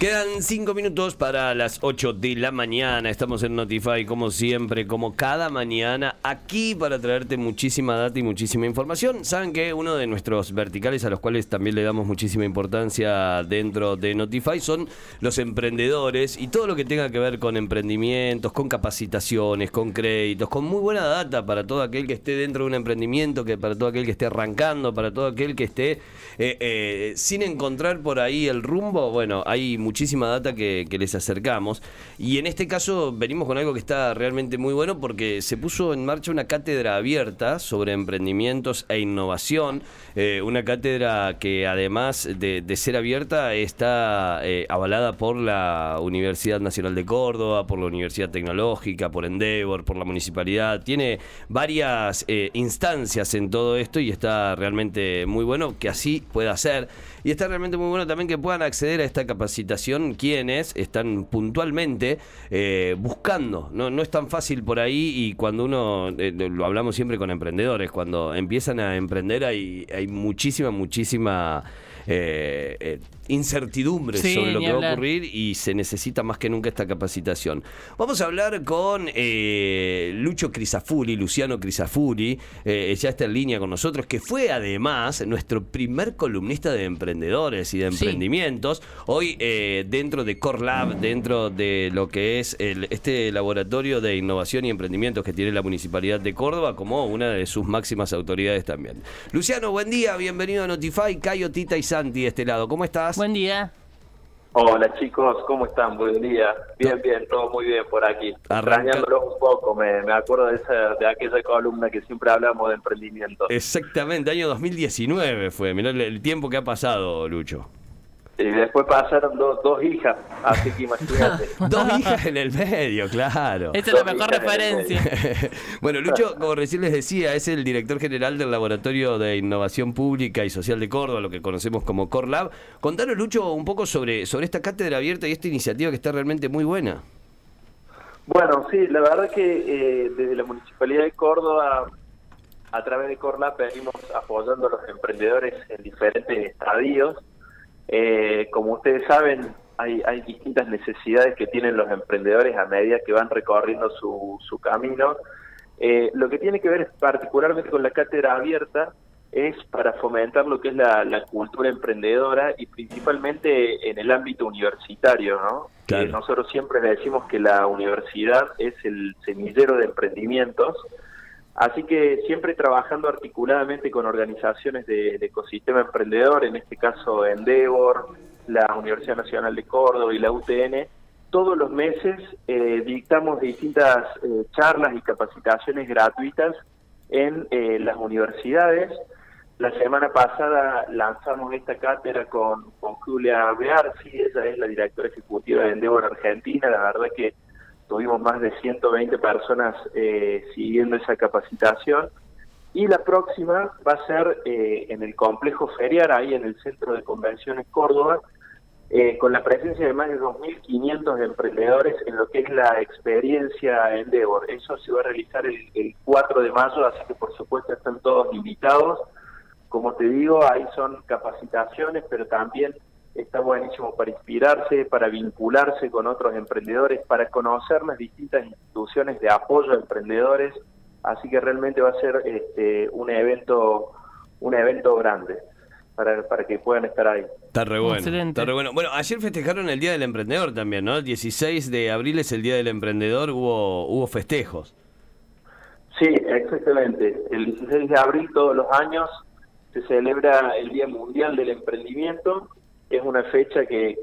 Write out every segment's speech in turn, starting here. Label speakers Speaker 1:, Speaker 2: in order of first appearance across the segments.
Speaker 1: Quedan cinco minutos para las 8 de la mañana. Estamos en Notify, como siempre, como cada mañana, aquí para traerte muchísima data y muchísima información. Saben que uno de nuestros verticales a los cuales también le damos muchísima importancia dentro de Notify son los emprendedores y todo lo que tenga que ver con emprendimientos, con capacitaciones, con créditos, con muy buena data para todo aquel que esté dentro de un emprendimiento, que para todo aquel que esté arrancando, para todo aquel que esté eh, eh, sin encontrar por ahí el rumbo. Bueno, hay muchísima data que, les acercamos. Y en este caso venimos con algo que está realmente muy bueno porque se puso en marcha una cátedra abierta sobre emprendimientos e innovación. Eh, una cátedra que además de, ser abierta está eh, avalada por la Universidad Nacional de Córdoba, por la Universidad Tecnológica, por Endeavor, por la municipalidad. Tiene varias eh, instancias en todo esto y está realmente muy bueno que así pueda ser. Y está realmente muy bueno también que puedan acceder a esta capacitación quienes están puntualmente eh, buscando. No, no es tan fácil por ahí y cuando uno, eh, lo hablamos siempre con emprendedores, cuando empiezan a emprender hay, hay muchísima, muchísima eh, eh, incertidumbre sobre lo que va a ocurrir y se necesita más que nunca esta capacitación. Vamos a hablar con eh, Lucho Crisafuri, Luciano Crisafuri, ya está en línea con nosotros, que fue además nuestro primer columnista de emprendedores y de emprendimientos. Hoy dentro de Core Lab, dentro de lo que es este laboratorio de innovación y emprendimientos que tiene la Municipalidad de Córdoba como una de sus máximas autoridades también. Luciano, buen día, bienvenido a Notify, Cayo, Tita y Santi de este lado. ¿Cómo estás?
Speaker 2: Buen día.
Speaker 3: Hola chicos, ¿cómo están? Buen día. Bien, bien, todo muy bien por aquí. Extrañándolos un poco, me, me acuerdo de, esa, de aquella columna que siempre hablamos de emprendimiento.
Speaker 1: Exactamente, año 2019 fue. Mirá el tiempo que ha pasado, Lucho.
Speaker 3: Y después pasaron dos, dos hijas, así que imagínate.
Speaker 1: dos hijas en el medio, claro.
Speaker 2: Esa es la mejor referencia.
Speaker 1: bueno, Lucho, como recién les decía, es el director general del Laboratorio de Innovación Pública y Social de Córdoba, lo que conocemos como Core Lab. Contanos, Lucho, un poco sobre, sobre esta cátedra abierta y esta iniciativa que está realmente muy buena.
Speaker 3: Bueno, sí, la verdad que eh, desde la Municipalidad de Córdoba, a través de Core Lab, venimos apoyando a los emprendedores en diferentes estadios eh, como ustedes saben, hay, distintas necesidades que tienen los emprendedores a medida que van recorriendo su, camino. Eh, lo que tiene que ver particularmente con la cátedra abierta es para fomentar lo que es la, cultura emprendedora y principalmente en el ámbito universitario, ¿no? nosotros siempre decimos que la universidad es el semillero de emprendimientos Así que siempre trabajando articuladamente con organizaciones de, ecosistema emprendedor, en este caso Endeavor, la Universidad Nacional de Córdoba y la UTN, todos los meses eh, dictamos distintas eh, charlas y capacitaciones gratuitas en eh, las universidades. La semana pasada lanzamos esta cátedra con, Julia Bearzi, ella es la directora ejecutiva de Endeavor Argentina, la verdad que tuvimos más de 120 personas eh, siguiendo esa capacitación y la próxima va a ser eh, en el complejo feriar, ahí en el Centro de Convenciones Córdoba, eh, con la presencia de más de 2.500 emprendedores en lo que es la experiencia Endeavor. Eso se va a realizar el, el 4 de mayo, así que por supuesto están todos invitados. Como te digo, ahí son capacitaciones, pero también está buenísimo para inspirarse, para vincularse con otros emprendedores, para conocer las distintas instituciones de apoyo a emprendedores, así que realmente va a ser este, un evento un evento grande para, para que puedan estar ahí.
Speaker 1: Está re bueno. Está re bueno. Bueno, ayer festejaron el Día del Emprendedor también, ¿no? El 16 de abril es el Día del Emprendedor, hubo hubo festejos.
Speaker 3: Sí, exactamente. El 16 de abril todos los años se celebra el Día Mundial del Emprendimiento es una fecha que,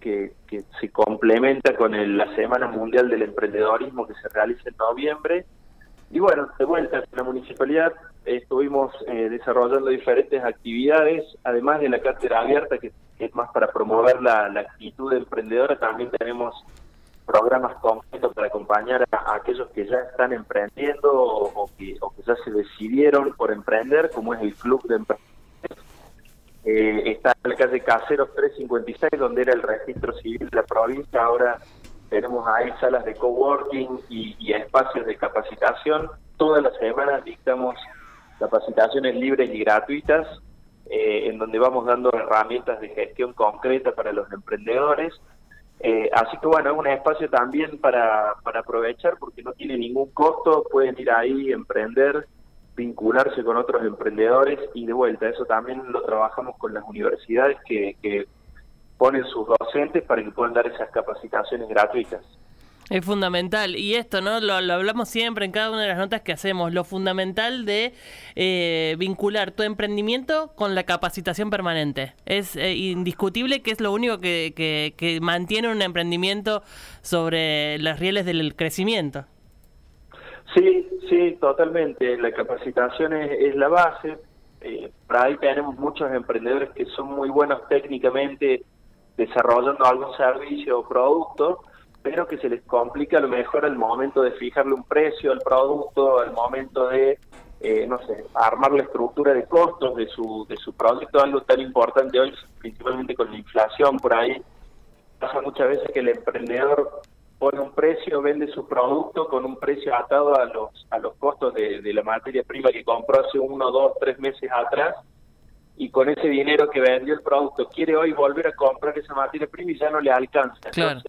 Speaker 3: que, se complementa con la Semana Mundial del Emprendedorismo que se realiza en noviembre. Y bueno, de vuelta, en la municipalidad estuvimos eh, desarrollando diferentes actividades, además de la cátedra abierta, que, es más para promover la, actitud emprendedora, también tenemos programas completos para acompañar a, aquellos que ya están emprendiendo o, que, o que ya se decidieron por emprender, como es el Club de Emprendedores eh, está en la calle Caseros 356, donde era el registro civil de la provincia, ahora tenemos ahí salas de coworking y, y espacios de capacitación. Todas las semanas dictamos capacitaciones libres y gratuitas, eh, en donde vamos dando herramientas de gestión concreta para los emprendedores. Eh, así que bueno, es un espacio también para, para aprovechar porque no tiene ningún costo, pueden ir ahí, emprender, vincularse con otros emprendedores y de vuelta, eso también lo trabajamos con las universidades que, que ponen sus docentes para que puedan dar esas capacitaciones gratuitas.
Speaker 2: Es fundamental. Y esto, ¿no? Lo, hablamos siempre en cada una de las notas que hacemos. Lo fundamental de eh, vincular tu emprendimiento con la capacitación permanente. Es eh, indiscutible que es lo único que, que, mantiene un emprendimiento sobre las rieles del crecimiento.
Speaker 3: Sí, sí, totalmente. La capacitación es, la base. Eh, por ahí tenemos muchos emprendedores que son muy buenos técnicamente desarrollando algún servicio o producto pero que se les complica a lo mejor el momento de fijarle un precio al producto, al momento de, eh, no sé, armar la estructura de costos de su, de su producto, algo tan importante hoy, principalmente con la inflación por ahí. Pasa muchas veces que el emprendedor pone un precio, vende su producto con un precio atado a los, a los costos de, la materia prima que compró hace uno, dos, tres meses atrás y con ese dinero que vendió el producto quiere hoy volver a comprar esa materia prima y ya no le alcanza.
Speaker 2: Claro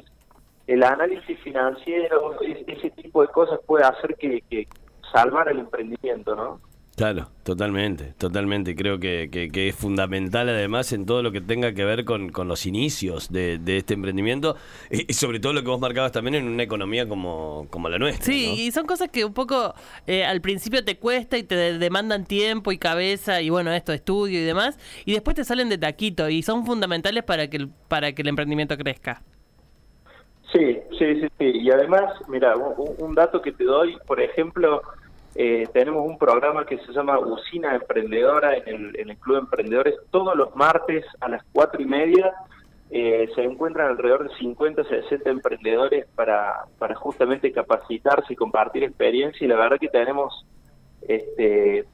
Speaker 3: el análisis financiero, ese tipo de cosas puede hacer que, salvar el emprendimiento, ¿no?
Speaker 1: Claro, totalmente, totalmente. Creo que, que, es fundamental además en todo lo que tenga que ver con, con los inicios de, este emprendimiento y, sobre todo lo que vos marcabas también en una economía como, como la nuestra.
Speaker 2: Sí, y son cosas que un poco eh, al principio te cuesta y te demandan tiempo y cabeza y bueno, esto, estudio y demás, y después te salen de taquito y son fundamentales para que para que el emprendimiento crezca.
Speaker 3: Sí, sí, sí, sí. Y además, mira, un, dato que te doy, por ejemplo, eh, tenemos un programa que se llama Usina Emprendedora en el, Club de Emprendedores. Todos los martes a las cuatro y media eh, se encuentran alrededor de 50, 60 emprendedores para, para justamente capacitarse y compartir experiencia. Y la verdad que tenemos este,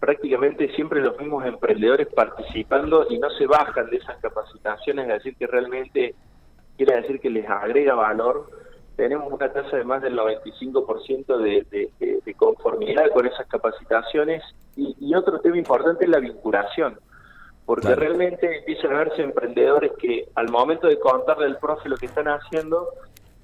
Speaker 3: prácticamente siempre los mismos emprendedores participando y no se bajan de esas capacitaciones, es decir, que realmente quiere decir que les agrega valor. Tenemos una tasa de más del 95% de, de, de, conformidad con esas capacitaciones. Y, otro tema importante es la vinculación, porque realmente empiezan a verse emprendedores que al momento de contarle al profe lo que están haciendo,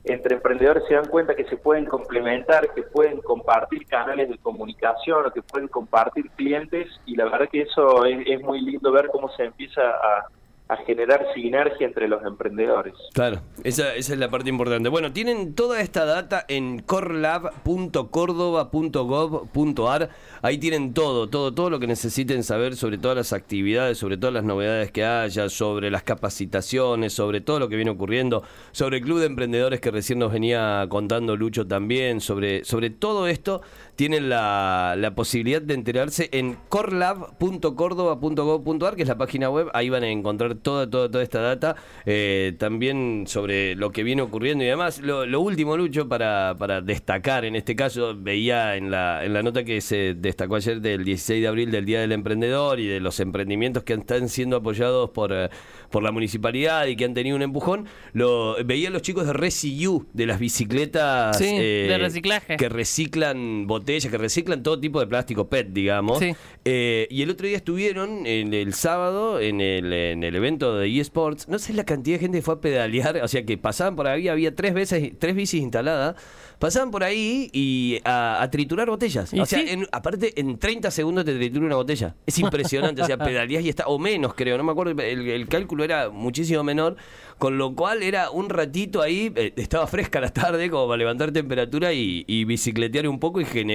Speaker 3: entre emprendedores se dan cuenta que se pueden complementar, que pueden compartir canales de comunicación o que pueden compartir clientes y la verdad que eso es muy lindo ver cómo se empieza a a generar sinergia entre los emprendedores.
Speaker 1: Claro, esa, esa es la parte importante. Bueno, tienen toda esta data en corlab.cordoba.gov.ar. Ahí tienen todo, todo, todo lo que necesiten saber sobre todas las actividades, sobre todas las novedades que haya, sobre las capacitaciones, sobre todo lo que viene ocurriendo, sobre el Club de Emprendedores que recién nos venía contando Lucho también, sobre, sobre todo esto, tienen la, la posibilidad de enterarse en corlab.cordoba.gov.ar, que es la página web. Ahí van a encontrar toda, toda, toda esta data, eh, también sobre lo que viene ocurriendo y demás. Lo, último, Lucho, para, para destacar, en este caso, veía en la, en la nota que se destacó ayer del 16 de abril del Día del Emprendedor y de los emprendimientos que están siendo apoyados por, eh, por la municipalidad y que han tenido un empujón, lo veía los chicos de ResiU, de las bicicletas
Speaker 2: de eh, reciclaje.
Speaker 1: que reciclan botellas, que reciclan todo tipo de plástico PET, digamos. y el otro día estuvieron en el sábado en el, en el evento de eSports, no sé la cantidad de gente que fue a pedalear, o sea que pasaban por ahí, había tres veces, tres bicis instaladas, pasaban por ahí y a, triturar botellas. o sea, aparte en 30 segundos te tritura una botella. Es impresionante, o sea, pedaleás y está, o menos creo, no me acuerdo, el, cálculo era muchísimo menor, con lo cual era un ratito ahí, eh, estaba fresca la tarde como para levantar temperatura y, bicicletear un poco y generar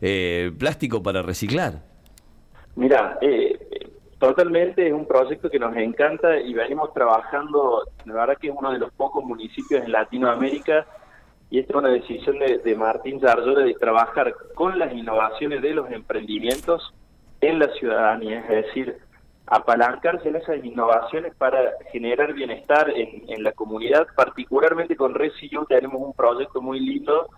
Speaker 1: eh, plástico para reciclar.
Speaker 3: Mira, eh, Totalmente, es un proyecto que nos encanta y venimos trabajando, la verdad que es uno de los pocos municipios en Latinoamérica y esta es una decisión de, Martín Zarzola de trabajar con las innovaciones de los emprendimientos en la ciudadanía, es decir, apalancarse en esas innovaciones para generar bienestar en, en la comunidad, particularmente con ResiU tenemos un proyecto muy lindo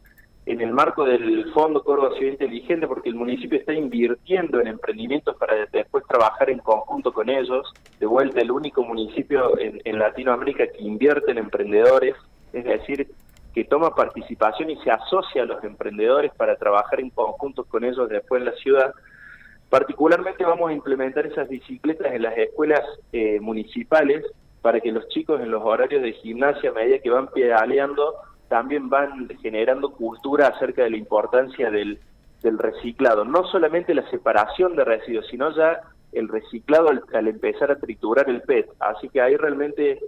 Speaker 3: en el marco del Fondo Córdoba Ciudad Inteligente, porque el municipio está invirtiendo en emprendimientos para después trabajar en conjunto con ellos. De vuelta, el único municipio en, Latinoamérica que invierte en emprendedores es decir, que toma participación y se asocia a los emprendedores para trabajar en conjunto con ellos después en la ciudad. Particularmente vamos a implementar esas bicicletas en las escuelas eh, municipales para que los chicos en los horarios de gimnasia, a medida que van pedaleando, también van generando cultura acerca de la importancia del, del reciclado. No solamente la separación de residuos, sino ya el reciclado al, empezar a triturar el PET. Así que ahí realmente,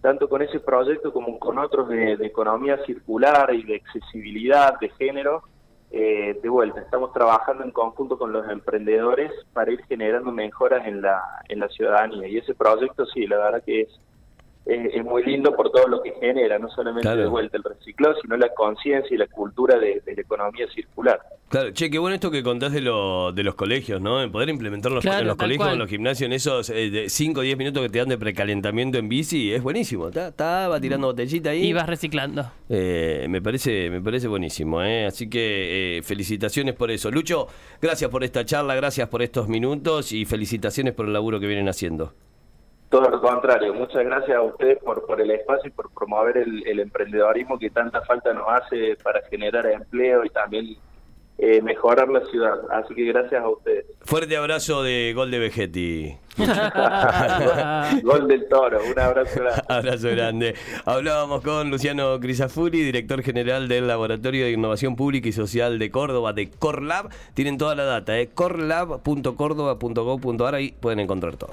Speaker 3: tanto con ese proyecto como con otros de, economía circular y de accesibilidad, de género, eh, de vuelta, estamos trabajando en conjunto con los emprendedores para ir generando mejoras en la, en la ciudadanía. Y ese proyecto sí, la verdad que es es, muy lindo por todo lo que genera, no solamente de vuelta el reciclado, sino la conciencia y la cultura de, la economía circular.
Speaker 1: Claro, che, qué bueno esto que contás de, lo, de los colegios, ¿no? En poder implementarlo en los colegios, en los gimnasios, en esos 5 o 10 minutos que te dan de precalentamiento en bici, es buenísimo. Está, va tirando mm. botellita ahí.
Speaker 2: Y vas reciclando.
Speaker 1: Eh, me parece me parece buenísimo, ¿eh? Así que eh, felicitaciones por eso. Lucho, gracias por esta charla, gracias por estos minutos y felicitaciones por el laburo que vienen haciendo.
Speaker 3: Todo lo contrario, muchas gracias a ustedes por, por el espacio y por promover el, el emprendedorismo que tanta falta nos hace para generar empleo y también eh, mejorar la ciudad. Así que gracias a ustedes.
Speaker 1: Fuerte abrazo de Gol de Vegetti.
Speaker 3: Gol del Toro, un abrazo grande.
Speaker 1: abrazo grande. Hablábamos con Luciano Crisafuri, director general del Laboratorio de Innovación Pública y Social de Córdoba, de Corlab. Tienen toda la data, ¿eh? corlab.córdoba.gov.ar, ahí pueden encontrar todo.